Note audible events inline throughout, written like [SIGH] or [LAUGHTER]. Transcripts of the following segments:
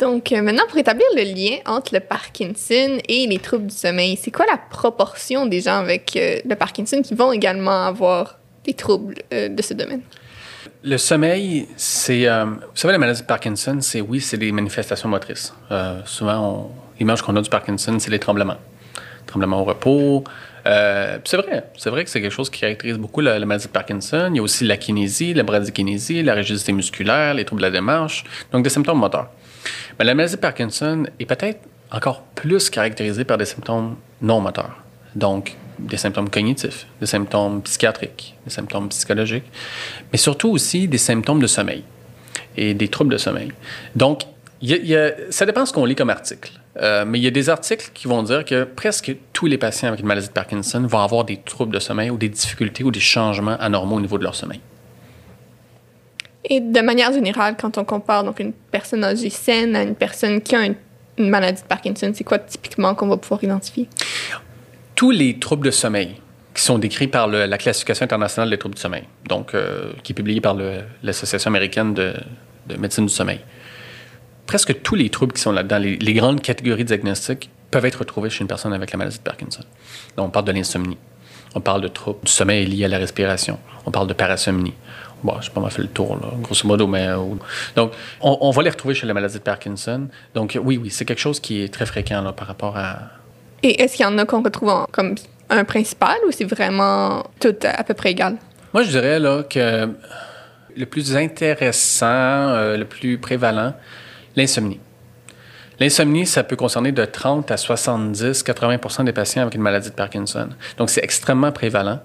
Donc, euh, maintenant, pour établir le lien entre le Parkinson et les troubles du sommeil, c'est quoi la proportion des gens avec euh, le Parkinson qui vont également avoir des troubles euh, de ce domaine? Le sommeil, c'est. vous savez, la maladie de Parkinson, c'est oui, c'est des manifestations motrices. souvent, l'image qu'on a du Parkinson, c'est les tremblements. Tremblements au repos. c'est vrai, c'est vrai que c'est quelque chose qui caractérise beaucoup la, maladie de Parkinson. Il y a aussi la kinésie, la bradykinésie, la rigidité musculaire, les troubles de la démarche, donc des symptômes moteurs. Mais la maladie de Parkinson est peut-être encore plus caractérisée par des symptômes non moteurs. Donc, des symptômes cognitifs, des symptômes psychiatriques, des symptômes psychologiques, mais surtout aussi des symptômes de sommeil et des troubles de sommeil. Donc, ça dépend de ce qu'on lit comme article. Euh, mais il y a des articles qui vont dire que presque tous les patients avec une maladie de Parkinson vont avoir des troubles de sommeil ou des difficultés ou des changements anormaux au niveau de leur sommeil. Et de manière générale, quand on compare donc une personne âgée saine à une personne qui a une, maladie de Parkinson, c'est quoi typiquement qu'on va pouvoir identifier? Tous les troubles de sommeil qui sont décrits par la classification internationale des troubles du sommeil, donc euh, qui est publiée par l'Association américaine de, médecine du sommeil. Presque tous les troubles qui sont là-dedans, les, les, grandes catégories diagnostiques, peuvent être retrouvés chez une personne avec la maladie de Parkinson. Donc, on parle de l'insomnie, on parle de troubles du sommeil liés à la respiration, on parle de parasomnie, Bon, je sais pas mal fait le tour, là, grosso modo, mais. Euh, donc, on, va les retrouver chez la maladie de Parkinson. Donc, oui, oui, c'est quelque chose qui est très fréquent là, par rapport à. Et est-ce qu'il y en a qu'on retrouve comme un principal ou c'est vraiment tout à peu près égal? Moi, je dirais là, que le plus intéressant, euh, le plus prévalent, l'insomnie. L'insomnie, ça peut concerner de 30 à 70, 80% des patients avec une maladie de Parkinson. Donc, c'est extrêmement prévalent.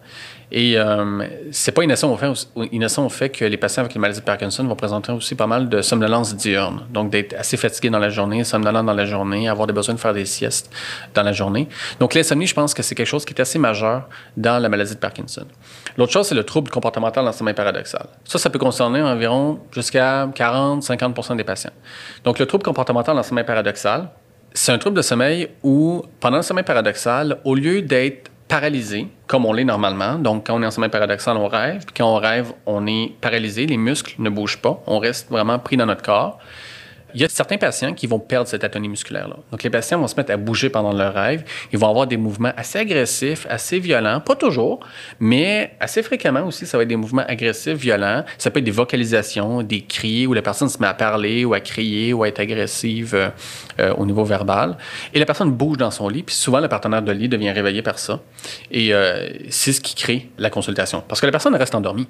Et euh, c'est pas innocent au, fait, innocent au fait que les patients avec la maladie de Parkinson vont présenter aussi pas mal de somnolence diurne. Donc, d'être assez fatigué dans la journée, somnolent dans la journée, avoir des besoins de faire des siestes dans la journée. Donc, l'insomnie, je pense que c'est quelque chose qui est assez majeur dans la maladie de Parkinson. L'autre chose, c'est le trouble comportemental dans le sommeil paradoxal. Ça, ça peut concerner environ jusqu'à 40-50% des patients. Donc, le trouble comportemental dans le sommeil paradoxal, c'est un trouble de sommeil où, pendant le sommeil paradoxal, au lieu d'être paralysé, comme on l'est normalement. Donc, quand on est en sommeil paradoxal, on rêve. Puis quand on rêve, on est paralysé. Les muscles ne bougent pas. On reste vraiment pris dans notre corps. Il y a certains patients qui vont perdre cette atonie musculaire-là. Donc, les patients vont se mettre à bouger pendant leur rêve. Ils vont avoir des mouvements assez agressifs, assez violents. Pas toujours, mais assez fréquemment aussi, ça va être des mouvements agressifs, violents. Ça peut être des vocalisations, des cris, où la personne se met à parler ou à crier ou à être agressive euh, euh, au niveau verbal. Et la personne bouge dans son lit, puis souvent, le partenaire de lit devient réveillé par ça. Et euh, c'est ce qui crée la consultation. Parce que la personne reste endormie.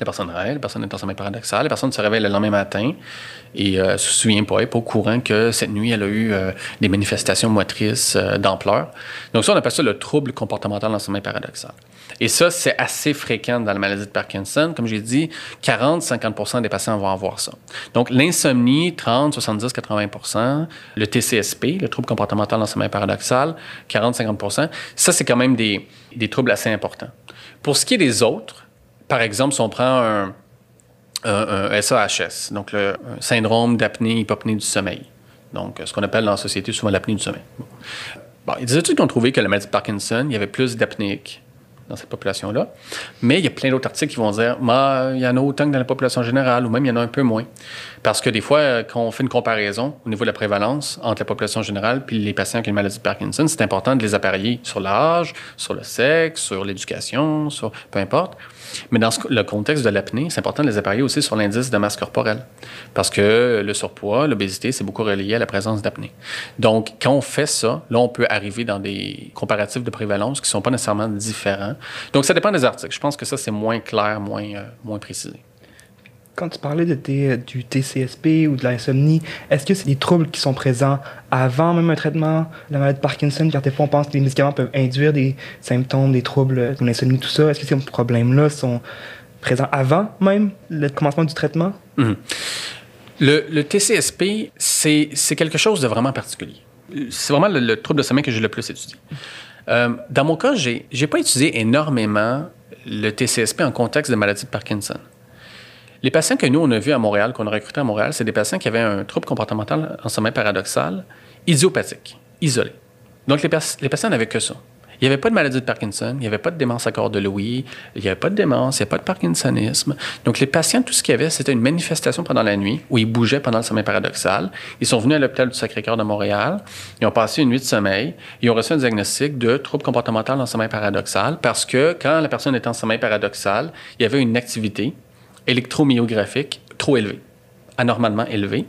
La personne rêve, la personne est en sommeil paradoxal, la personne se réveille le lendemain matin et euh, se souvient pas, elle pas au courant que cette nuit, elle a eu euh, des manifestations motrices euh, d'ampleur. Donc ça, on appelle ça le trouble comportemental dans le sommeil paradoxal. Et ça, c'est assez fréquent dans la maladie de Parkinson. Comme j'ai dit, 40-50% des patients vont avoir ça. Donc l'insomnie, 30, 70, 80% Le TCSP, le trouble comportemental dans le sommeil paradoxal, 40-50% Ça, c'est quand même des, des troubles assez importants. Pour ce qui est des autres, par exemple, si on prend un, SAHS, donc le syndrome d'apnée-hypopnée du sommeil, donc ce qu'on appelle dans la société souvent l'apnée du sommeil. il y a des études qui ont trouvé que la maladie de Parkinson, il y avait plus d'apnéiques dans cette population-là. Mais il y a plein d'autres articles qui vont dire il y en a autant que dans la population générale, ou même il y en a un peu moins. Parce que des fois, quand on fait une comparaison au niveau de la prévalence entre la population générale et les patients qui ont une maladie de Parkinson, c'est important de les appareiller sur l'âge, sur le sexe, sur l'éducation, sur peu importe. Mais dans le contexte de l'apnée, c'est important de les appareiller aussi sur l'indice de masse corporelle. Parce que le surpoids, l'obésité, c'est beaucoup relié à la présence d'apnée. Donc, quand on fait ça, là, on peut arriver dans des comparatifs de prévalence qui ne sont pas nécessairement différents. Donc, ça dépend des articles. Je pense que ça, c'est moins clair, moins, euh, moins précisé. Quand tu parlais de du TCSP ou de l'insomnie, est-ce que c'est des troubles qui sont présents avant même un traitement? De la maladie de Parkinson? Car des fois, on pense que les médicaments peuvent induire des symptômes, des troubles de l'insomnie, tout ça. Est-ce que ces problèmes-là sont présents avant même le commencement du traitement? Mhm. Le, TCSP, c'est quelque chose de vraiment particulier. C'est vraiment le, trouble de sommeil que j'ai le plus étudié. Euh, dans mon cas, j'ai n'ai pas étudié énormément le TCSP en contexte de maladie de Parkinson. Les patients que nous, on a vus à Montréal, qu'on a recrutés à Montréal, c'est des patients qui avaient un trouble comportemental en sommeil paradoxal, idiopathique, isolé. Donc, les, patients n'avaient que ça. Il n'y avait pas de maladie de Parkinson, il n'y avait pas de démence à corps de Louis, il n'y avait pas de démence, il n'y avait pas de parkinsonisme. Donc, les patients, tout ce qu'il y avait, c'était une manifestation pendant la nuit où ils bougeaient pendant le sommeil paradoxal. Ils sont venus à l'hôpital du Sacré-Cœur de Montréal, ils ont passé une nuit de sommeil, ils ont reçu un diagnostic de trouble comportemental en sommeil paradoxal parce que quand la personne était en sommeil paradoxal, il y avait une activité électromyographique trop élevée anormalement élevée.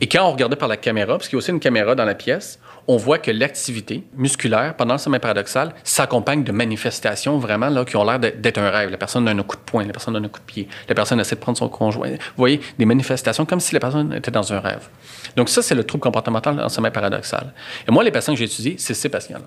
Et quand on regardait par la caméra, parce qu'il y a aussi une caméra dans la pièce, on voit que l'activité musculaire pendant le sommeil paradoxal s'accompagne de manifestations vraiment là, qui ont l'air d'être un rêve. La personne donne un coup de poing, la personne donne un coup de pied, la personne essaie de prendre son conjoint. Vous voyez, des manifestations comme si la personne était dans un rêve. Donc ça, c'est le trouble comportemental en sommeil paradoxal. Et moi, les patients que j'ai étudiés, c'est ces patients-là.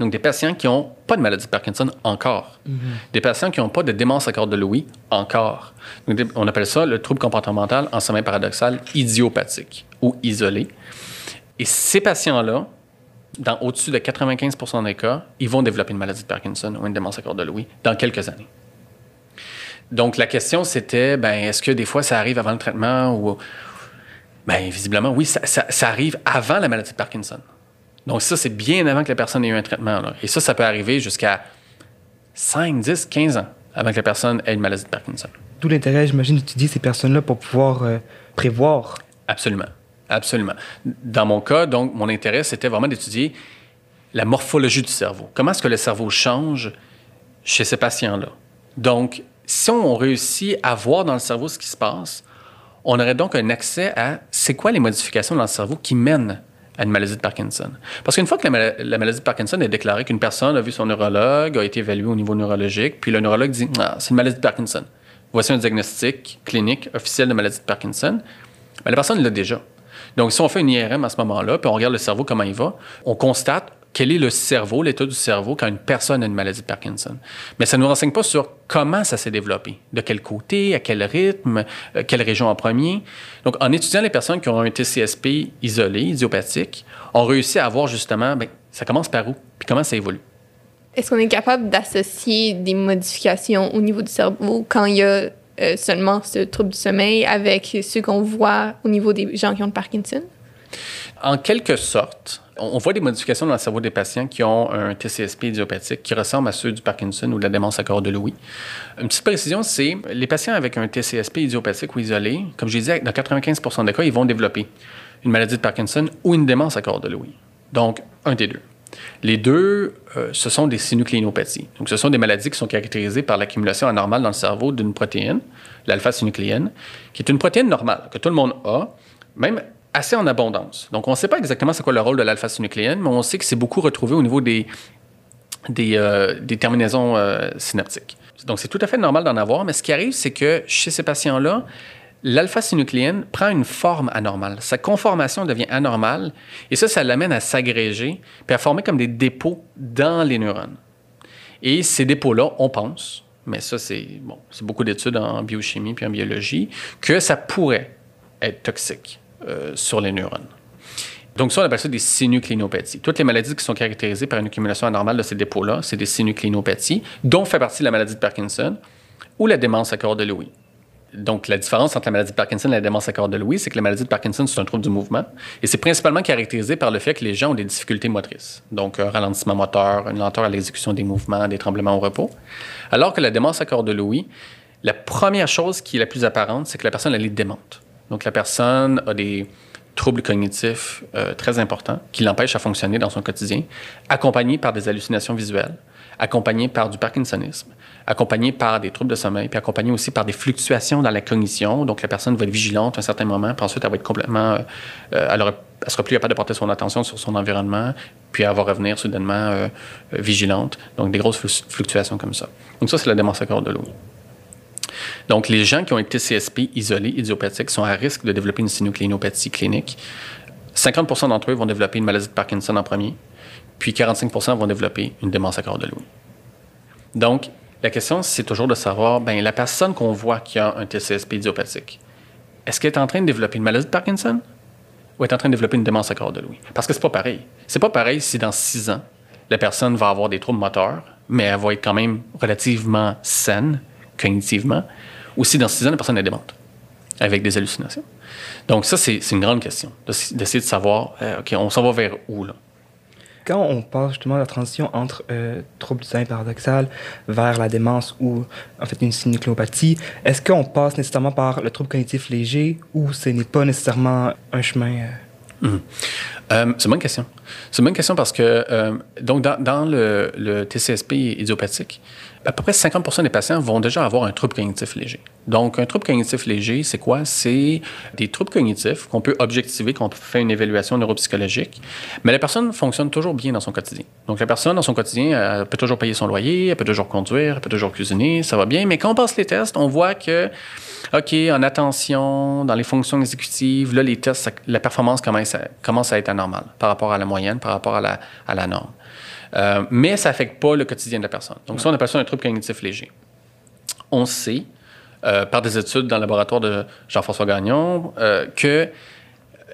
Donc, des patients qui n'ont pas de maladie de Parkinson encore. Mm-hmm. Des patients qui n'ont pas de démence à corps de Louis encore. Donc, on appelle ça le trouble comportemental en sommeil paradoxal idiopathique ou isolé. Et ces patients-là, dans au-dessus de 95% des cas, ils vont développer une maladie de Parkinson ou une démence à corps de Louis dans quelques années. Donc, la question, c'était, ben, est-ce que des fois, ça arrive avant le traitement ou... Bien, visiblement, oui, ça, ça arrive avant la maladie de Parkinson. Donc ça, c'est bien avant que la personne ait eu un traitement. Et ça, ça peut arriver jusqu'à 5, 10, 15 ans avant que la personne ait une maladie de Parkinson. D'où l'intérêt, j'imagine, d'étudier ces personnes-là pour pouvoir euh, prévoir. Absolument. Absolument. Dans mon cas, donc, mon intérêt, c'était vraiment d'étudier la morphologie du cerveau. Comment est-ce que le cerveau change chez ces patients-là? Donc, si on réussit à voir dans le cerveau ce qui se passe, on aurait donc un accès à c'est quoi les modifications dans le cerveau qui mènent à une maladie de Parkinson? Parce qu'une fois que la, maladie de Parkinson est déclarée, qu'une personne a vu son neurologue, a été évaluée au niveau neurologique, puis le neurologue dit ah, c'est une maladie de Parkinson. Voici un diagnostic clinique officiel de maladie de Parkinson. Mais la personne l'a déjà. Donc, si on fait une IRM à ce moment-là, puis on regarde le cerveau, comment il va, on constate quel est le cerveau, l'état du cerveau quand une personne a une maladie de Parkinson. Mais ça ne nous renseigne pas sur comment ça s'est développé, de quel côté, à quel rythme, euh, quelle région en premier. Donc, en étudiant les personnes qui ont un TCSP isolé, idiopathique, on réussit à voir justement, bien, ça commence par où, puis comment ça évolue. Est-ce qu'on est capable d'associer des modifications au niveau du cerveau quand il y a euh, seulement ce trouble du sommeil avec ceux qu'on voit au niveau des gens qui ont le Parkinson? En quelque sorte, on voit des modifications dans le cerveau des patients qui ont un TCSP idiopathique qui ressemble à ceux du Parkinson ou de la démence à corps de Louis. Une petite précision, c'est les patients avec un TCSP idiopathique ou isolé, comme je disais, dans 95% des cas, ils vont développer une maladie de Parkinson ou une démence à corps de Louis. Donc, un des deux. Les deux, euh, ce sont des synucléinopathies. Donc, ce sont des maladies qui sont caractérisées par l'accumulation anormale dans le cerveau d'une protéine, l'alpha-synucléine, qui est une protéine normale que tout le monde a, même assez en abondance. Donc, on ne sait pas exactement c'est quoi le rôle de l'alpha-synucléine, mais on sait que c'est beaucoup retrouvé au niveau des, des, euh, terminaisons euh, synaptiques. Donc, c'est tout à fait normal d'en avoir, mais ce qui arrive, c'est que chez ces patients-là, l'alpha-synucléine prend une forme anormale. Sa conformation devient anormale, et ça, ça l'amène à s'agréger, puis à former comme des dépôts dans les neurones. Et ces dépôts-là, on pense, mais ça, c'est bon, beaucoup d'études en biochimie puis en biologie, que ça pourrait être toxique. Euh, sur les neurones. Donc, ça, on appelle ça des synucléinopathies. Toutes les maladies qui sont caractérisées par une accumulation anormale de ces dépôts-là, c'est des synucléinopathies, dont fait partie la maladie de Parkinson ou la démence à corps de Louis. Donc, la différence entre la maladie de Parkinson et la démence à corps de Louis, c'est que la maladie de Parkinson, c'est un trouble du mouvement. Et c'est principalement caractérisé par le fait que les gens ont des difficultés motrices. Donc, un ralentissement moteur, une lenteur à l'exécution des mouvements, des tremblements au repos. Alors que la démence à corps de Louis, la première chose qui est la plus apparente, c'est que la personne, elle est démente. Donc, la personne a des troubles cognitifs euh, très importants qui l'empêchent à fonctionner dans son quotidien, accompagnés par des hallucinations visuelles, accompagnés par du parkinsonisme, accompagnés par des troubles de sommeil, puis accompagnés aussi par des fluctuations dans la cognition. Donc, la personne va être vigilante à un certain moment, puis ensuite, elle va être complètement... Euh, elle, ne sera plus capable de porter son attention sur son environnement, puis elle va revenir soudainement euh, vigilante. Donc, des grosses fluctuations comme ça. Donc, ça, c'est la démence à corps de l'eau. Donc, les gens qui ont été CSP isolés, idiopathiques, sont à risque de développer une synucléinopathie clinique. 50% d'entre eux vont développer une maladie de Parkinson en premier, puis 45% vont développer une démence à corps de Louis. Donc, la question, c'est toujours de savoir, ben, la personne qu'on voit qui a un TCSP idiopathique, est-ce qu'elle est en train de développer une maladie de Parkinson ou est en train de développer une démence à corps de Louis? Parce que c'est pas pareil. C'est pas pareil si dans six ans, la personne va avoir des troubles moteurs, mais elle va être quand même relativement saine, cognitivement, ou si dans six ans, la personne est démente, avec des hallucinations. Donc ça, c'est une grande question, d'essayer de savoir, euh, OK, on s'en va vers où, là? Quand on passe justement la transition entre euh, trouble du sommeil paradoxal vers la démence ou en fait une synucléopathie, est-ce qu'on passe nécessairement par le trouble cognitif léger ou ce n'est pas nécessairement un chemin euh? Hum. Euh, c'est une bonne question. C'est une bonne question parce que euh, donc dans, le, TCSP idiopathique, à peu près 50 des patients vont déjà avoir un trouble cognitif léger. Donc, un trouble cognitif léger, c'est quoi? C'est des troubles cognitifs qu'on peut objectiver, qu'on fait une évaluation neuropsychologique, mais la personne fonctionne toujours bien dans son quotidien. Donc, la personne, dans son quotidien, elle peut toujours payer son loyer, elle peut toujours conduire, elle peut toujours cuisiner, ça va bien, mais quand on passe les tests, on voit que, OK, en attention, dans les fonctions exécutives, là, les tests, la performance commence à, commence à être anormale par rapport à la moyenne, par rapport à la, à la norme. Euh, mais ça n'affecte pas le quotidien de la personne. Donc, ça, on appelle ça un trouble cognitif léger. On sait, euh, par des études dans le laboratoire de Jean-François Gagnon, euh, que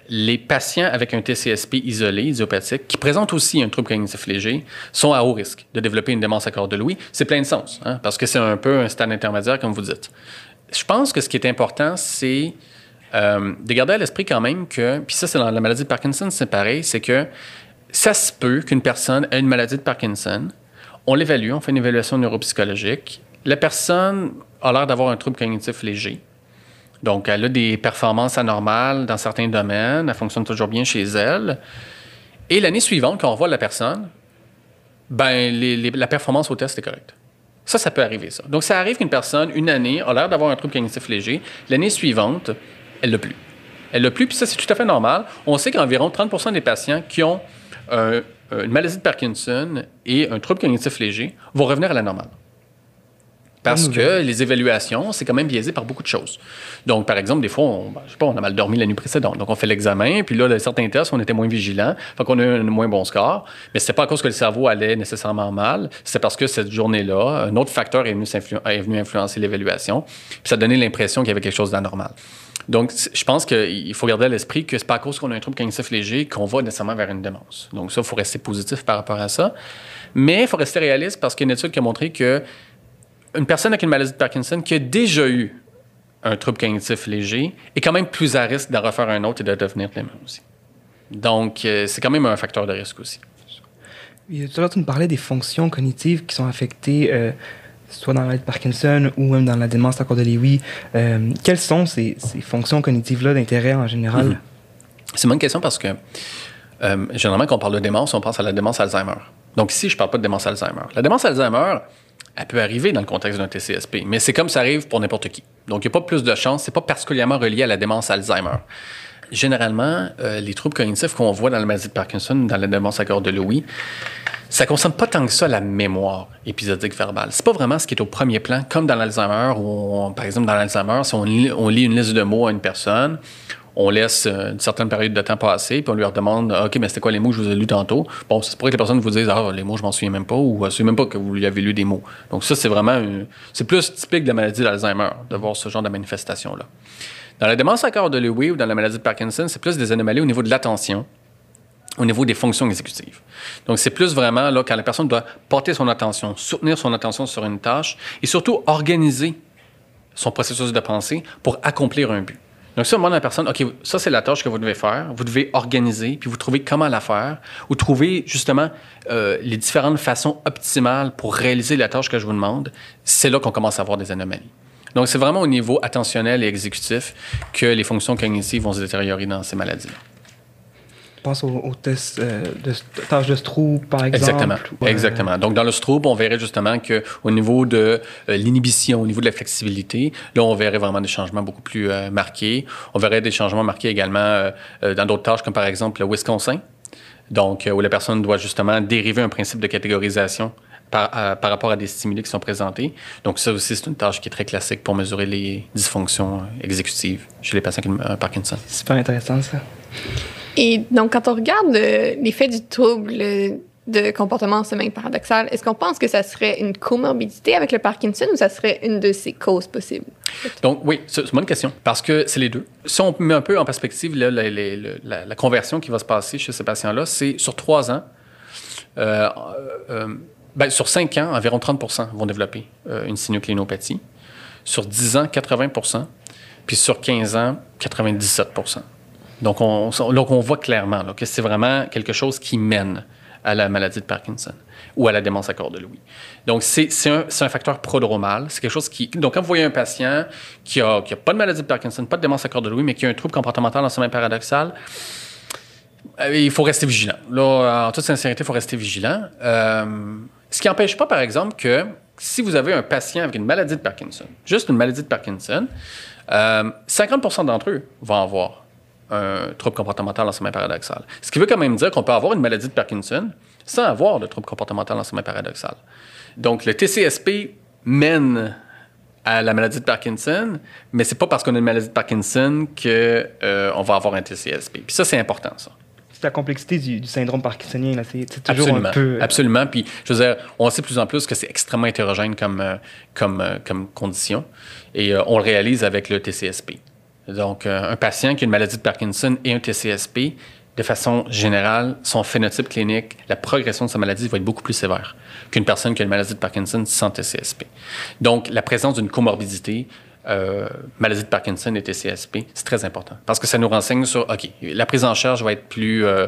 les patients avec un TCSP isolé, idiopathique, qui présentent aussi un trouble cognitif léger, sont à haut risque de développer une démence à corps de Louis. C'est plein de sens, hein, parce que c'est un peu un stade intermédiaire, comme vous dites. Je pense que ce qui est important, c'est euh, de garder à l'esprit quand même que, puis ça, c'est dans la maladie de Parkinson, c'est pareil, c'est que ça se peut qu'une personne ait une maladie de Parkinson. On l'évalue, on fait une évaluation neuropsychologique. La personne a l'air d'avoir un trouble cognitif léger. Donc, elle a des performances anormales dans certains domaines. Elle fonctionne toujours bien chez elle. Et l'année suivante, quand on voit la personne, ben, la performance au test est correcte. Ça, ça peut arriver. Donc, ça arrive qu'une personne, une année, a l'air d'avoir un trouble cognitif léger. L'année suivante, elle l'a plus. Elle l'a plus, puis ça, c'est tout à fait normal. On sait qu'environ 30% des patients qui ont un, une maladie de Parkinson et un trouble cognitif léger vont revenir à la normale. Parce que les évaluations, c'est quand même biaisé par beaucoup de choses. Donc, par exemple, des fois, on, ben, je sais pas, on a mal dormi la nuit précédente. Donc, on fait l'examen, puis là, dans certains tests, on était moins vigilant, fait qu'on a eu un moins bon score. Mais c'était pas à cause que le cerveau allait nécessairement mal, c'est parce que cette journée-là, un autre facteur est venu, est venu influencer l'évaluation, puis ça donnait l'impression qu'il y avait quelque chose d'anormal. Donc, je pense qu'il faut garder à l'esprit que c'est pas à cause qu'on a un trouble cognitif léger qu'on va nécessairement vers une démence. Donc, ça, il faut rester positif par rapport à ça. Mais il faut rester réaliste parce qu'il y a une étude qui a montré que une personne avec une maladie de Parkinson qui a déjà eu un trouble cognitif léger est quand même plus à risque d'en refaire un autre et de devenir dément aussi. Donc, euh, c'est quand même un facteur de risque aussi. Et tout à l'heure, tu nous parlais des fonctions cognitives qui sont affectées, euh, soit dans la maladie de Parkinson ou même dans la démence à corps de Lewy. Euh, quelles sont ces, ces fonctions cognitives-là d'intérêt en général? -hmm. C'est une bonne question parce que généralement, quand on parle de démence, on pense à la démence Alzheimer. Donc ici, je ne parle pas de démence Alzheimer. La démence Alzheimer, elle peut arriver dans le contexte d'un TCSP, mais c'est comme ça arrive pour n'importe qui. Donc, il n'y a pas plus de chance, c'est pas particulièrement relié à la démence Alzheimer. Généralement, euh, les troubles cognitifs qu'on voit dans la maladie de Parkinson, dans la démence à corps de Lewy, ça ne concerne pas tant que ça la mémoire épisodique verbale. C'est pas vraiment ce qui est au premier plan, comme dans l'Alzheimer, où, par exemple, dans l'Alzheimer, si on lit une liste de mots à une personne, on laisse une certaine période de temps passer, puis on lui redemande OK, mais c'était quoi les mots que je vous ai lus tantôt Bon, c'est pour que les personnes vous disent Ah, les mots, je m'en souviens même pas, ou je ne sais même pas que vous lui avez lu des mots. Donc, ça, c'est vraiment. C'est plus typique de la maladie d'Alzheimer, de voir ce genre de manifestation-là. Dans la démence à corps de Lewy ou dans la maladie de Parkinson, c'est plus des anomalies au niveau de l'attention, au niveau des fonctions exécutives. Donc, c'est plus vraiment là, quand la personne doit porter son attention, soutenir son attention sur une tâche et surtout organiser son processus de pensée pour accomplir un but. Donc, ça, on demande à la personne, OK, ça, c'est la tâche que vous devez faire. Vous devez organiser, puis vous trouvez comment la faire, ou trouver justement euh, les différentes façons optimales pour réaliser la tâche que je vous demande. C'est là qu'on commence à avoir des anomalies. Donc, c'est vraiment au niveau attentionnel et exécutif que les fonctions cognitives vont se détériorer dans ces maladies-là pense au, au test euh, de tâche de Stroop, par exemple. Exactement. Ouais. Exactement. Donc, dans le Stroop, on verrait justement qu'au niveau de euh, l'inhibition, au niveau de la flexibilité, là, on verrait vraiment des changements beaucoup plus euh, marqués. On verrait des changements marqués également dans d'autres tâches, comme par exemple le Wisconsin. Donc, où la personne doit justement dériver un principe de catégorisation par, par, rapport à des stimuli qui sont présentés. Donc, ça aussi, c'est une tâche qui est très classique pour mesurer les dysfonctions exécutives chez les patients qui ont Parkinson. Super intéressant, ça. Et donc, quand on regarde l'effet du trouble de comportement en sommeil paradoxal, est-ce qu'on pense que ça serait une comorbidité avec le Parkinson ou ça serait une de ses causes possibles? Donc, oui, c'est une bonne question parce que c'est les deux. Si on met un peu en perspective la, conversion qui va se passer chez ces patients-là, c'est sur trois ans. Euh, euh, ben, sur cinq ans, environ 30% vont développer euh, une synucléinopathie. Sur 10 ans, 80% Puis sur 15 ans, 97 donc on, voit clairement que c'est vraiment quelque chose qui mène à la maladie de Parkinson ou à la démence à corps de Louis. Donc, c'est un, facteur prodromal. C'est quelque chose qui... Donc, quand vous voyez un patient qui n'a pas de maladie de Parkinson, pas de démence à corps de Louis, mais qui a un trouble comportemental en sommeil paradoxal, euh, il faut rester vigilant. Là, en toute sincérité, il faut rester vigilant. Euh, ce qui n'empêche pas, par exemple, que si vous avez un patient avec une maladie de Parkinson, juste une maladie de Parkinson, 50% euh, d'entre eux vont avoir un trouble comportemental en sommeil paradoxal. Ce qui veut quand même dire qu'on peut avoir une maladie de Parkinson sans avoir de trouble comportemental en sommeil paradoxal. Donc, le TCSP mène à la maladie de Parkinson, mais c'est pas parce qu'on a une maladie de Parkinson qu'on va avoir un TCSP. Puis ça, c'est important, ça c'est la complexité du, syndrome parkinsonien. C'est toujours absolument, un peu... Euh, absolument. Puis, je veux dire, on sait plus en plus que c'est extrêmement hétérogène comme, euh, comme, euh, comme condition. Et on le réalise avec le TCSP. Donc, un patient qui a une maladie de Parkinson et un TCSP, de façon générale, son phénotype clinique, la progression de sa maladie va être beaucoup plus sévère qu'une personne qui a une maladie de Parkinson sans TCSP. Donc, la présence d'une comorbidité euh, maladie de Parkinson et TCSP, c'est très important parce que ça nous renseigne sur, OK, la prise en charge va être plus, euh,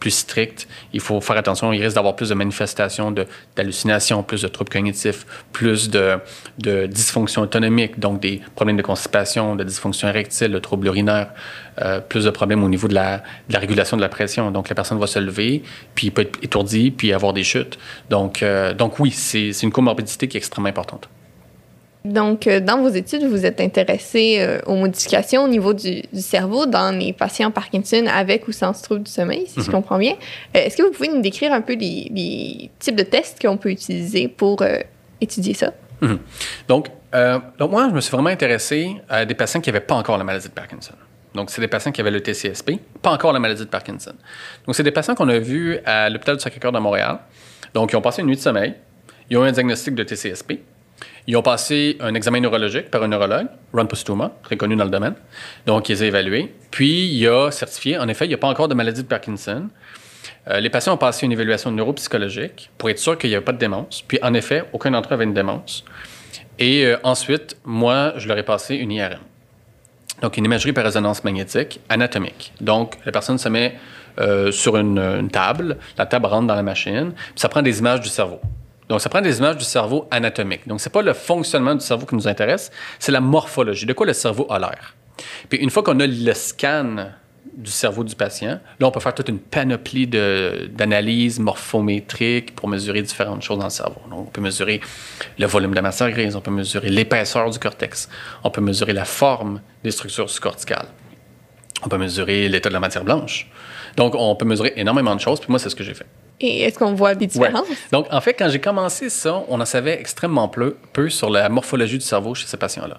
plus stricte. Il faut faire attention, il risque d'avoir plus de manifestations d'hallucinations, plus de troubles cognitifs, plus de, dysfonction autonomique, donc des problèmes de constipation, de dysfonction érectile, de troubles urinaires, euh, plus de problèmes au niveau de la, de la, régulation de la pression. Donc la personne va se lever, puis il peut être étourdi, puis avoir des chutes. Donc, donc oui, c'est une comorbidité qui est extrêmement importante. Donc, euh, dans vos études, vous êtes intéressé euh, aux modifications au niveau du, cerveau dans les patients Parkinson avec ou sans trouble du sommeil, si je mhm. comprends bien. Euh, est-ce que vous pouvez nous décrire un peu les, types de tests qu'on peut utiliser pour étudier ça? Mhm. Donc, donc, moi, je me suis vraiment intéressé à des patients qui n'avaient pas encore la maladie de Parkinson. Donc, c'est des patients qui avaient le TCSP, pas encore la maladie de Parkinson. Donc, c'est des patients qu'on a vus à l'hôpital du Sacré-Cœur de Montréal. Donc, ils ont passé une nuit de sommeil. Ils ont eu un diagnostic de TCSP. Ils ont passé un examen neurologique par un neurologue, Ron Postuma, très connu dans le domaine. Donc, ils ont évalué. Puis, il a certifié, en effet, il n'y a pas encore de maladie de Parkinson. Euh, les patients ont passé une évaluation neuropsychologique pour être sûr qu'il n'y avait pas de démence. Puis, en effet, aucun d'entre eux avait une démence. Et euh, ensuite, moi, je leur ai passé une IRM. Donc, une imagerie par résonance magnétique anatomique. Donc, la personne se met euh, sur une, une, table, la table rentre dans la machine, puis ça prend des images du cerveau. Donc, ça prend des images du cerveau anatomique. Donc, ce n'est pas le fonctionnement du cerveau qui nous intéresse, c'est la morphologie, de quoi le cerveau a l'air. Puis, une fois qu'on a le scan du cerveau du patient, là, on peut faire toute une panoplie d'analyses morphométriques pour mesurer différentes choses dans le cerveau. Donc, on peut mesurer le volume de la matière grise, on peut mesurer l'épaisseur du cortex, on peut mesurer la forme des structures sous-corticales, on peut mesurer l'état de la matière blanche. Donc, on peut mesurer énormément de choses, puis moi, c'est ce que j'ai fait. Et est-ce qu'on voit des différences? Donc, en fait, quand j'ai commencé ça, on en savait extrêmement peu, peu sur la morphologie du cerveau chez ces patients-là.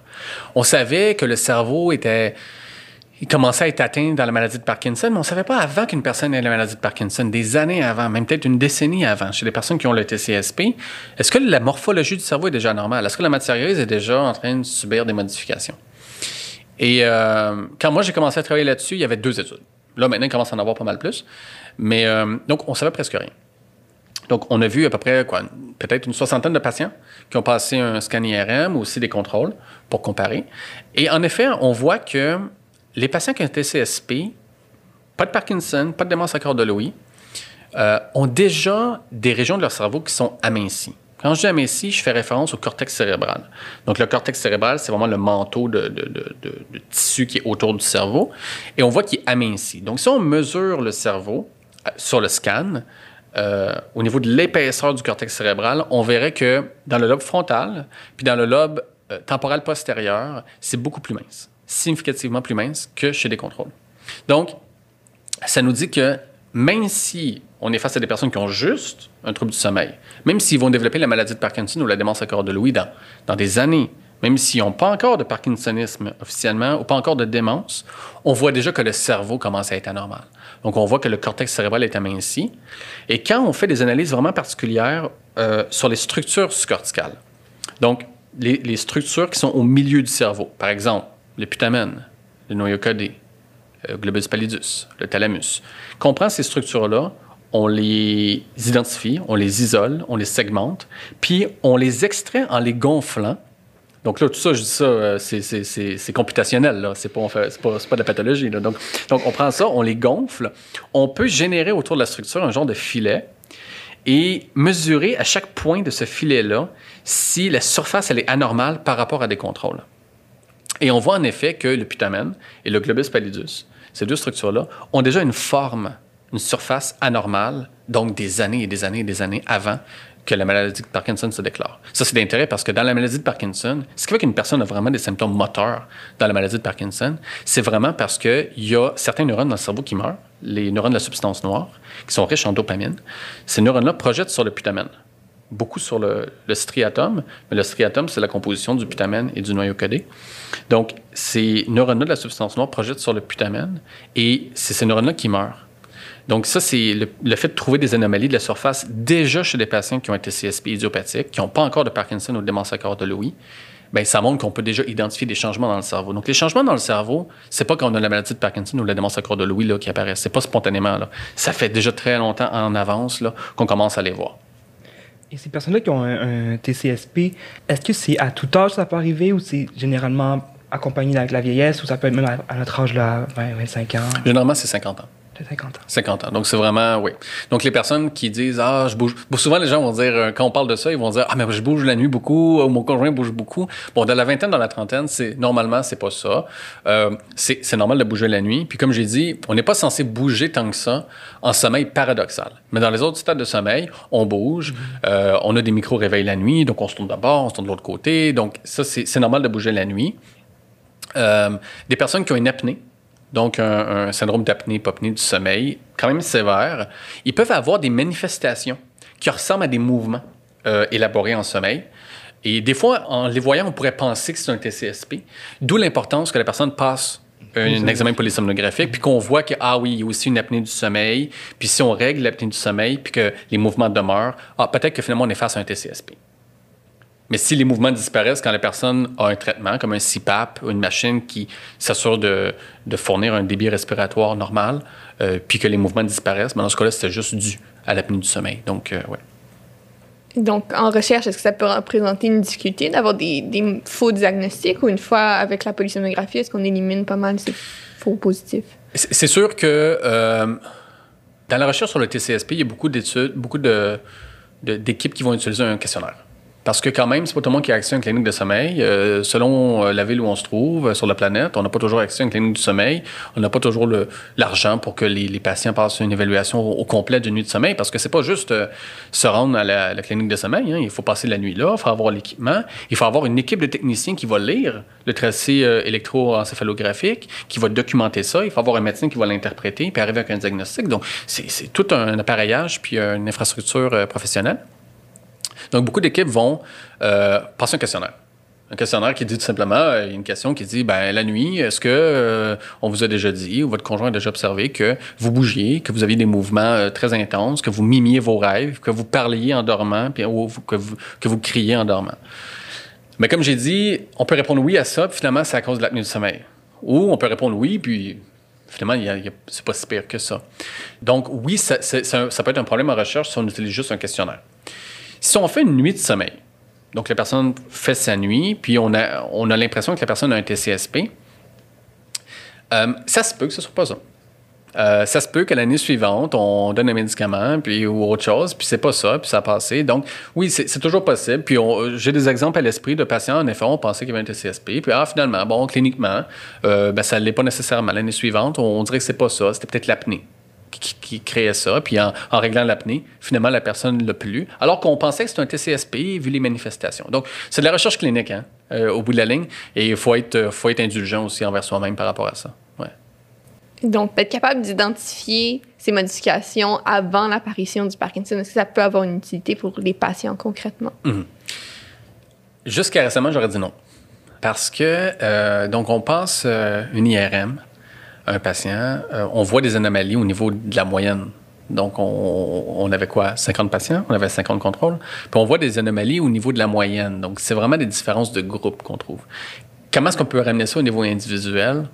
On savait que le cerveau était il commençait à être atteint dans la maladie de Parkinson, mais on ne savait pas avant qu'une personne ait la maladie de Parkinson, des années avant, même peut-être une décennie avant, chez les personnes qui ont le TCSP. Est-ce que la morphologie du cerveau est déjà normale? Est-ce que la matière grise est déjà en train de subir des modifications? Et euh, quand moi j'ai commencé à travailler là-dessus, il y avait deux études. Là, maintenant, il commence à en avoir pas mal plus. Mais euh, donc, on savait presque rien. Donc, on a vu à peu près, quoi, peut-être une soixantaine de patients qui ont passé un scan IRM ou aussi des contrôles pour comparer. Et en effet, on voit que les patients qui ont un TCSP, pas de Parkinson, pas de démence à corps de euh, ont déjà des régions de leur cerveau qui sont amincies. Quand je dis amincies, je fais référence au cortex cérébral. Donc, le cortex cérébral, c'est vraiment le manteau de, de, tissu qui est autour du cerveau. Et on voit qu'il est aminci. Donc, si on mesure le cerveau, sur le scan, euh, au niveau de l'épaisseur du cortex cérébral, on verrait que dans le lobe frontal, puis dans le lobe euh, temporal postérieur, c'est beaucoup plus mince, significativement plus mince que chez des contrôles. Donc, ça nous dit que même si on est face à des personnes qui ont juste un trouble du sommeil, même s'ils vont développer la maladie de Parkinson ou la démence à corps de Louis dans, dans des années, même s'ils n'ont pas encore de parkinsonisme officiellement ou pas encore de démence, on voit déjà que le cerveau commence à être anormal. Donc, on voit que le cortex cérébral est aminci. Et quand on fait des analyses vraiment particulières euh, sur les structures sous-corticales, donc les, structures qui sont au milieu du cerveau, par exemple, le putamen, le noyau codé, le globus pallidus, le thalamus, qu'on prend ces structures-là, on les identifie, on les isole, on les segmente, puis on les extrait en les gonflant donc là, tout ça, je dis ça, euh, c'est computationnel, là. C'est pas, pas, de la pathologie, Donc, donc, on prend ça, on les gonfle. On peut générer autour de la structure un genre de filet. et mesurer à chaque point de ce filet-là si la surface elle est anormale par rapport à des contrôles. Et on voit en effet que le putamen et le globus pallidus, ces deux structures-là, ont déjà une forme, une surface anormale, donc des années et des années et des années avant que la maladie de Parkinson se déclare. Ça, c'est d'intérêt parce que dans la maladie de Parkinson, ce qui fait qu'une personne a vraiment des symptômes moteurs dans la maladie de Parkinson, c'est vraiment parce qu'il y a certains neurones dans le cerveau qui meurent, les neurones de la substance noire, qui sont riches en dopamine. Ces neurones-là projettent sur le putamen, beaucoup sur le, striatum, mais le striatum, c'est la composition du putamen et du noyau codé. Donc, ces neurones-là de la substance noire projettent sur le putamen et c'est ces neurones-là qui meurent. Donc, ça, c'est le, fait de trouver des anomalies de la surface déjà chez des patients qui ont un TCSP idiopathique, qui n'ont pas encore de Parkinson ou de démence de Lewy. Bien, ça montre qu'on peut déjà identifier des changements dans le cerveau. Donc, les changements dans le cerveau, c'est pas quand on a la maladie de Parkinson ou la démence de Lewy là, qui apparaissent. C'est pas spontanément. Là. Ça fait déjà très longtemps en avance qu'on commence à les voir. Et ces personnes-là qui ont un, TCSP, est-ce que c'est à tout âge ça peut arriver ou c'est généralement accompagné avec la vieillesse ou ça peut être même à, notre âge, là, 20, 25 ans? Généralement, c'est 50 ans. 50 ans. 50 ans. Donc, c'est vraiment, oui. Donc, les personnes qui disent, ah, je bouge. souvent, les gens vont dire, euh, quand on parle de ça, ils vont dire, ah, mais je bouge la nuit beaucoup, ou mon conjoint bouge beaucoup. Bon, dans la vingtaine, dans la trentaine, c'est, normalement, c'est pas ça. Euh, c'est, normal de bouger la nuit. Puis, comme j'ai dit, on n'est pas censé bouger tant que ça en sommeil paradoxal. Mais dans les autres stades de sommeil, on bouge, euh, on a des micro-réveils la nuit, donc on se tourne d'abord, on se tourne de l'autre côté. Donc, ça, c'est, normal de bouger la nuit. des personnes qui ont une apnée, donc un, syndrome d'apnée-hypopnée du sommeil, quand même sévère, ils peuvent avoir des manifestations qui ressemblent à des mouvements euh, élaborés en sommeil. Et des fois, en les voyant, on pourrait penser que c'est un TCSP, d'où l'importance que la personne passe un, examen polysomnographique, puis qu'on voit que, ah oui, il y a aussi une apnée du sommeil, puis si on règle l'apnée du sommeil, puis que les mouvements demeurent, ah, peut-être que finalement on est face à un TCSP. Mais si les mouvements disparaissent quand la personne a un traitement, comme un CPAP ou une machine qui s'assure de, fournir un débit respiratoire normal, euh, puis que les mouvements disparaissent, ben dans ce cas-là, c'est juste dû à l'apnée du sommeil. Donc, euh, ouais. Donc, en recherche, est-ce que ça peut représenter une difficulté d'avoir des, faux diagnostics ou une fois avec la polysomnographie, est-ce qu'on élimine pas mal ces faux positifs? C'est sûr que euh, dans la recherche sur le TCSP, il y a beaucoup d'études, beaucoup d'équipes qui vont utiliser un questionnaire. Parce que quand même, c'est pas tout le monde qui a accès à une clinique de sommeil. Euh, selon euh, la ville où on se trouve euh, sur la planète, on n'a pas toujours accès à une clinique du sommeil. On n'a pas toujours l'argent pour que les, patients passent une évaluation au, complet d'une nuit de sommeil. Parce que c'est pas juste se rendre à la, clinique de sommeil. Hein. Il faut passer la nuit là, il faut avoir l'équipement. Il faut avoir une équipe de techniciens qui va lire le tracé électroencéphalographique, qui va documenter ça. Il faut avoir un médecin qui va l'interpréter puis arriver avec un diagnostic. Donc, c'est tout un appareillage puis une infrastructure professionnelle. Donc, beaucoup d'équipes vont euh, passer un questionnaire. Un questionnaire qui dit tout simplement, euh, y a une question qui dit, ben la nuit, est-ce que euh, on vous a déjà dit ou votre conjoint a déjà observé que vous bougiez, que vous aviez des mouvements très intenses, que vous mimiez vos rêves, que vous parliez en dormant, puis, ou que vous, que criez en dormant? Mais comme j'ai dit, on peut répondre oui à ça, puis finalement, c'est à cause de l'apnée du sommeil. Ou on peut répondre oui, puis finalement, c'est pas si pire que ça. Donc, oui, ça, ça, peut être un problème en recherche si on utilise juste un questionnaire. Si on fait une nuit de sommeil, donc la personne fait sa nuit, puis on a, on a l'impression que la personne a un TCSP, euh, ça se peut que ce soit pas ça. Euh, ça se peut que l'année suivante, on donne un médicament puis, ou autre chose, puis c'est pas ça, puis ça a passé. Donc, oui, c'est toujours possible. Puis j'ai des exemples à l'esprit de patients, en effet, on pensait qu'il y avait un TCSP, puis ah, finalement, bon, cliniquement, euh, ben, ça ne l'est pas nécessairement. L'année suivante, on, dirait que c'est pas ça, c'était peut-être l'apnée qui, créait ça. Puis en, réglant l'apnée, finalement, la personne ne l'a plus. Alors qu'on pensait que c'était un TCSP vu les manifestations. Donc, c'est de la recherche clinique, hein, euh, au bout de la ligne. Et il faut être, faut être indulgent aussi envers soi-même par rapport à ça. Ouais. Donc, être capable d'identifier ces modifications avant l'apparition du Parkinson, est-ce que ça peut avoir une utilité pour les patients concrètement? Mhm. Jusqu'à récemment, j'aurais dit non. Parce que, euh, donc, on passe euh, une IRM un patient, euh, on voit des anomalies au niveau de la moyenne. Donc, on, avait quoi? 50 patients, on avait 50 contrôles. Puis on voit des anomalies au niveau de la moyenne. Donc, c'est vraiment des différences de groupe qu'on trouve. Comment est-ce qu'on peut ramener ça au niveau individuel?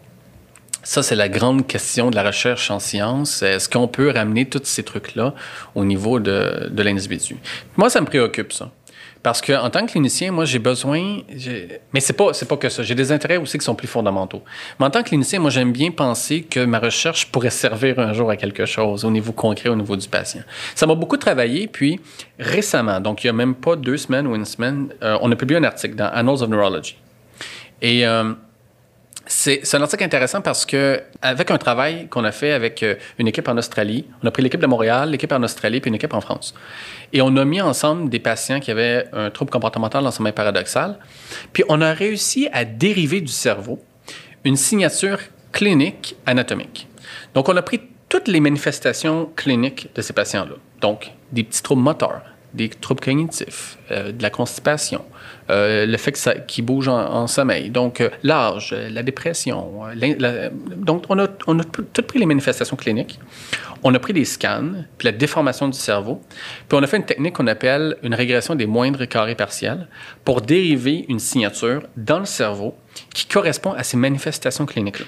Ça, c'est la grande question de la recherche en sciences. Est-ce qu'on peut ramener tous ces trucs-là au niveau de, de l'individu? Moi, ça me préoccupe, ça. Parce que en tant que clinicien, moi, j'ai besoin. Mais c'est pas, pas que ça. J'ai des intérêts aussi qui sont plus fondamentaux. Mais en tant que clinicien, moi, j'aime bien penser que ma recherche pourrait servir un jour à quelque chose au niveau concret, au niveau du patient. Ça m'a beaucoup travaillé. Puis récemment, donc il y a même pas deux semaines ou une semaine, euh, on a publié un article dans Annals of Neurology. Et euh, c'est un article intéressant parce que avec un travail qu'on a fait avec euh, une équipe en Australie, on a pris l'équipe de Montréal, l'équipe en Australie puis une équipe en France. Et on a mis ensemble des patients qui avaient un trouble comportemental dans sommeil paradoxal. Puis on a réussi à dériver du cerveau une signature clinique anatomique. Donc on a pris toutes les manifestations cliniques de ces patients-là. Donc des petits troubles moteurs, des troubles cognitifs, euh, de la constipation, euh, le fait qu'ils bougent en, sommeil, donc euh, l'âge, la dépression. donc, on a, on a tout pris les manifestations cliniques. On a pris des scans, puis la déformation du cerveau. Puis on a fait une technique qu'on appelle une régression des moindres carrés partiels pour dériver une signature dans le cerveau qui correspond à ces manifestations cliniques-là.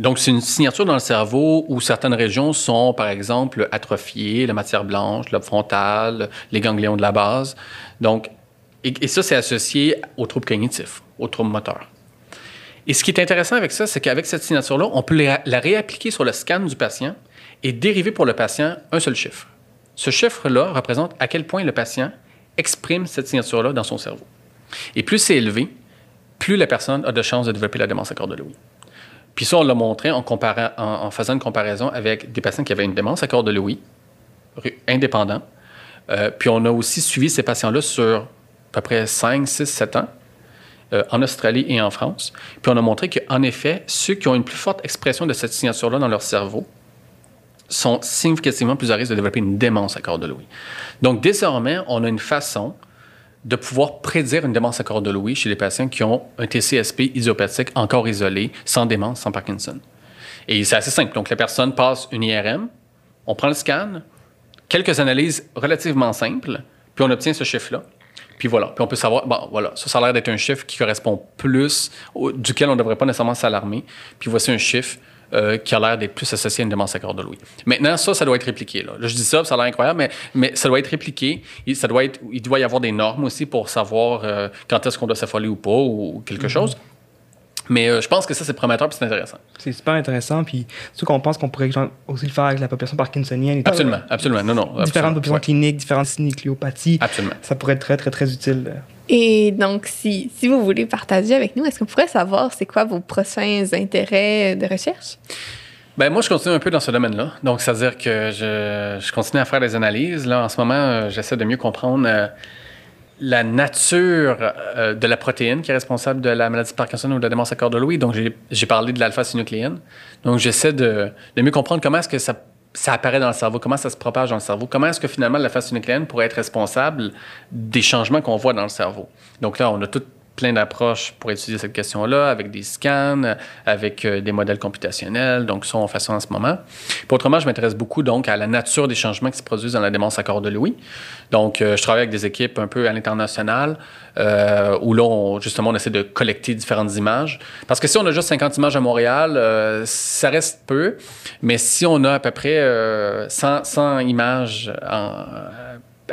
Donc, c'est une signature dans le cerveau où certaines régions sont, par exemple, atrophiées, la matière blanche, le frontal, les ganglions de la base. Donc, et, ça, c'est associé aux troubles cognitifs, aux troubles moteurs. Et ce qui est intéressant avec ça, c'est qu'avec cette signature-là, on peut la réappliquer sur le scan du patient et dériver pour le patient un seul chiffre. Ce chiffre-là représente à quel point le patient exprime cette signature-là dans son cerveau. Et plus c'est élevé, plus la personne a de chances de développer la démence à corps de Lewy. Puis ça, on l'a montré en, faisant une comparaison avec des patients qui avaient une démence à corps de Lewy, indépendant. Euh, puis on a aussi suivi ces patients-là sur peu près 5, 6, 7 ans euh, en Australie et en France. Puis on a montré qu'en effet, ceux qui ont une plus forte expression de cette signature-là dans leur cerveau sont significativement plus à risque de développer une démence à corps de Lewy. Donc désormais, on a une façon de pouvoir prédire une démence à corps de Louis chez les patients qui ont un TCSP idiopathique encore isolé, sans démence, sans Parkinson. Et c'est assez simple. Donc, la personne passe une IRM, on prend le scan, quelques analyses relativement simples, puis on obtient ce chiffre-là. Puis voilà. Puis on peut savoir, bon, voilà, ça, ça a l'air d'être un chiffre qui correspond plus, duquel on ne devrait pas nécessairement s'alarmer. Puis voici un chiffre euh, qui a l'air d'être plus associé à une à corps de Louis. Maintenant, ça, ça doit être répliqué. Là, je dis ça, ça a l'air incroyable, mais, mais ça doit être répliqué. Il, ça doit être, il doit y avoir des normes aussi pour savoir euh, quand est-ce qu'on doit s'affoler ou pas, ou, quelque mhm. chose. Mais euh, je pense que ça, c'est prometteur et c'est intéressant. C'est super intéressant. Puis, surtout qu'on pense qu'on pourrait aussi le faire avec la population parkinsonienne. absolument, absolument. Non, non. Différentes populations cliniques, différentes synucléopathies. Absolument. Ça pourrait être très, très, très utile. Et donc, si, si vous voulez partager avec nous, est-ce qu'on pourrait savoir c'est quoi vos prochains intérêts de recherche? Ben moi, je continue un peu dans ce domaine-là. Donc, c'est-à-dire que je, je, continue à faire des analyses. Là, en ce moment, euh, j'essaie de mieux comprendre euh, la nature euh, de la protéine qui est responsable de la maladie de Parkinson ou de la démence à corps de Louis. Donc, j'ai parlé de l'alpha-synucléine. Donc, j'essaie de, mieux comprendre comment est-ce que ça ça apparaît dans le cerveau, comment ça se propage dans le cerveau, comment est-ce que finalement la phase nucléaire pourrait être responsable des changements qu'on voit dans le cerveau. Donc là, on a tout plein d'approches pour étudier cette question-là, avec des scans, avec euh, des modèles computationnels. Donc, ça, on fait ça en ce moment. Puis, autrement, je m'intéresse beaucoup donc à la nature des changements qui se produisent dans la démence à corps de Louis. Donc, euh, je travaille avec des équipes un peu à l'international, euh, où là, justement, on essaie de collecter différentes images. Parce que si on a juste 50 images à Montréal, ça reste peu. Mais si on a à peu près 100, 100 images en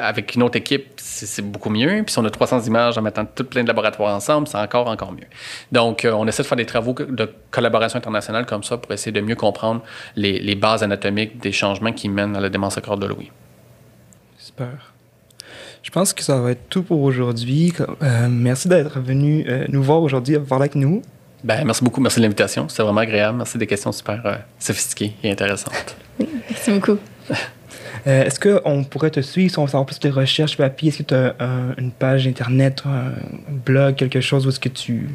avec une autre équipe, c'est beaucoup mieux. Puis si on a 300 images en mettant tout plein de laboratoires ensemble, c'est encore, encore mieux. Donc, euh, on essaie de faire des travaux de collaboration internationale comme ça pour essayer de mieux comprendre les, bases anatomiques des changements qui mènent à la démence à corps de Louis. Super. Je pense que ça va être tout pour aujourd'hui. Euh, merci d'être venu euh, nous voir aujourd'hui, parler avec nous. Ben, merci beaucoup. Merci de l'invitation. C'était vraiment agréable. Merci des questions super sophistiquées et intéressantes. merci beaucoup. [LAUGHS] Euh, est-ce qu'on pourrait te suivre si on veut savoir plus de recherches papier? Est-ce que tu as une page Internet, un blog, quelque chose où est-ce que tu...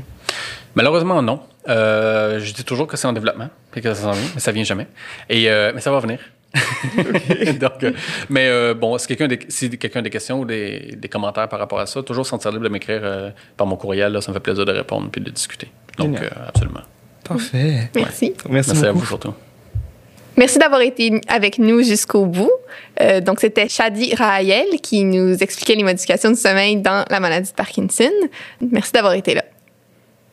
Malheureusement, non. Euh, je dis toujours que c'est en développement, puis que ça s'en vient, mais ça vient jamais. Et, euh, mais ça va venir. [LAUGHS] [LAUGHS] Donc, mais bon, si quelqu'un si quelqu'un a des questions ou des, des, commentaires par rapport à ça, toujours sentir libre de m'écrire par mon courriel. Là, ça me fait plaisir de répondre puis de discuter. Donc, absolument. Parfait. Merci. Merci, Merci à vous surtout. Merci d'avoir été avec nous jusqu'au bout. Euh, donc, c'était Shadi Rahael qui nous expliquait les modifications du sommeil dans la maladie de Parkinson. Merci d'avoir été là.